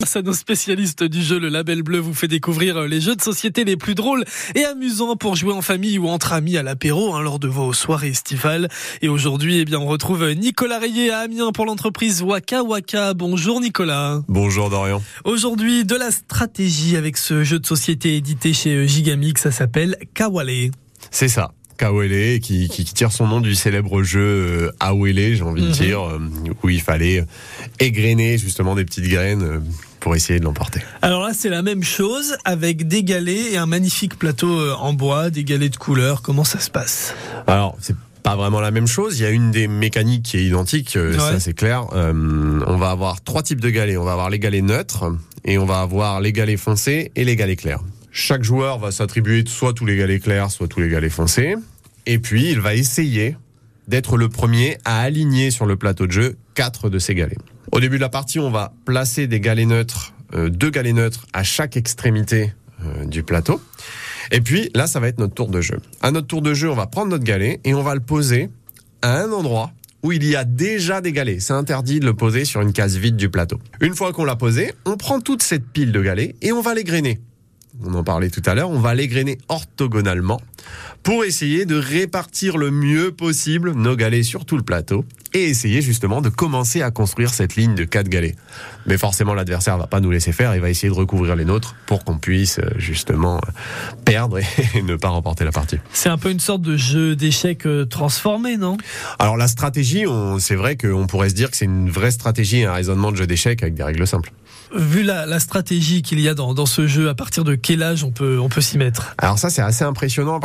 Grâce à nos spécialistes du jeu, le Label Bleu vous fait découvrir les jeux de société les plus drôles et amusants pour jouer en famille ou entre amis à l'apéro hein, lors de vos soirées estivales. Et aujourd'hui, eh bien, on retrouve Nicolas Rayet à Amiens pour l'entreprise Waka Waka. Bonjour Nicolas. Bonjour Dorian. Aujourd'hui, de la stratégie avec ce jeu de société édité chez Gigamix, ça s'appelle Kawale. C'est ça. Kawele, qui, qui, tire son nom du célèbre jeu euh, Awele, j'ai envie de mhm. dire, euh, où il fallait égrener justement des petites graines euh, pour essayer de l'emporter. Alors là, c'est la même chose avec des galets et un magnifique plateau en bois, des galets de couleur. Comment ça se passe? Alors, c'est pas vraiment la même chose. Il y a une des mécaniques qui est identique, ça c'est clair. on va avoir trois types de galets. On va avoir les galets neutres et on va avoir les galets foncés et les galets clairs. Chaque joueur va s'attribuer soit tous les galets clairs, soit tous les galets foncés. Et puis, il va essayer d'être le premier à aligner sur le plateau de jeu quatre de ces galets. Au début de la partie, on va placer des galets neutres, euh, deux galets neutres à chaque extrémité euh, du plateau. Et puis là, ça va être notre tour de jeu. À notre tour de jeu, on va prendre notre galet et on va le poser à un endroit où il y a déjà des galets. C'est interdit de le poser sur une case vide du plateau. Une fois qu'on l'a posé, on prend toute cette pile de galets et on va les grainer on en parlait tout à l'heure, on va les grainer orthogonalement pour essayer de répartir le mieux possible nos galets sur tout le plateau et essayer justement de commencer à construire cette ligne de quatre galets. Mais forcément, l'adversaire va pas nous laisser faire, il va essayer de recouvrir les nôtres pour qu'on puisse euh, justement euh, perdre et ne pas remporter la partie. C'est un peu une sorte de jeu d'échecs euh, transformé, non? Alors la stratégie, c'est vrai qu'on pourrait se dire que c'est une vraie stratégie, un raisonnement de jeu d'échecs avec des règles simples. Vu la, stratégie qu'il y a dans, dans, ce jeu, à partir de quel âge on peut, on peut s'y mettre? Alors ça, c'est assez impressionnant